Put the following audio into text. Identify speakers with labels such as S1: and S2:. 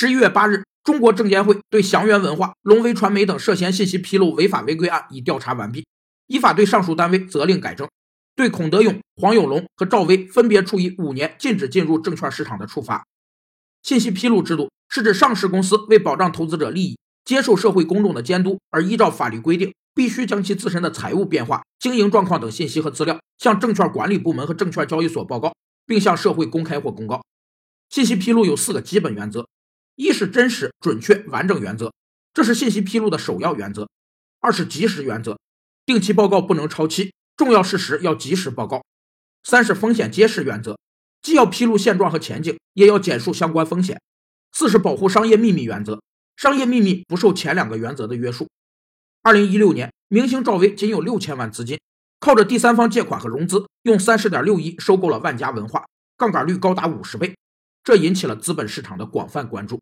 S1: 十一月八日，中国证监会对祥源文化、龙威传媒等涉嫌信息披露违法违规案已调查完毕，依法对上述单位责令改正，对孔德勇、黄有龙和赵薇分别处以五年禁止进入证券市场的处罚。信息披露制度是指上市公司为保障投资者利益，接受社会公众的监督，而依照法律规定，必须将其自身的财务变化、经营状况等信息和资料向证券管理部门和证券交易所报告，并向社会公开或公告。信息披露有四个基本原则。一是真实、准确、完整原则，这是信息披露的首要原则；二是及时原则，定期报告不能超期，重要事实要及时报告；三是风险揭示原则，既要披露现状和前景，也要简述相关风险；四是保护商业秘密原则，商业秘密不受前两个原则的约束。二零一六年，明星赵薇仅有六千万资金，靠着第三方借款和融资，用三十点六亿收购了万家文化，杠杆率高达五十倍，这引起了资本市场的广泛关注。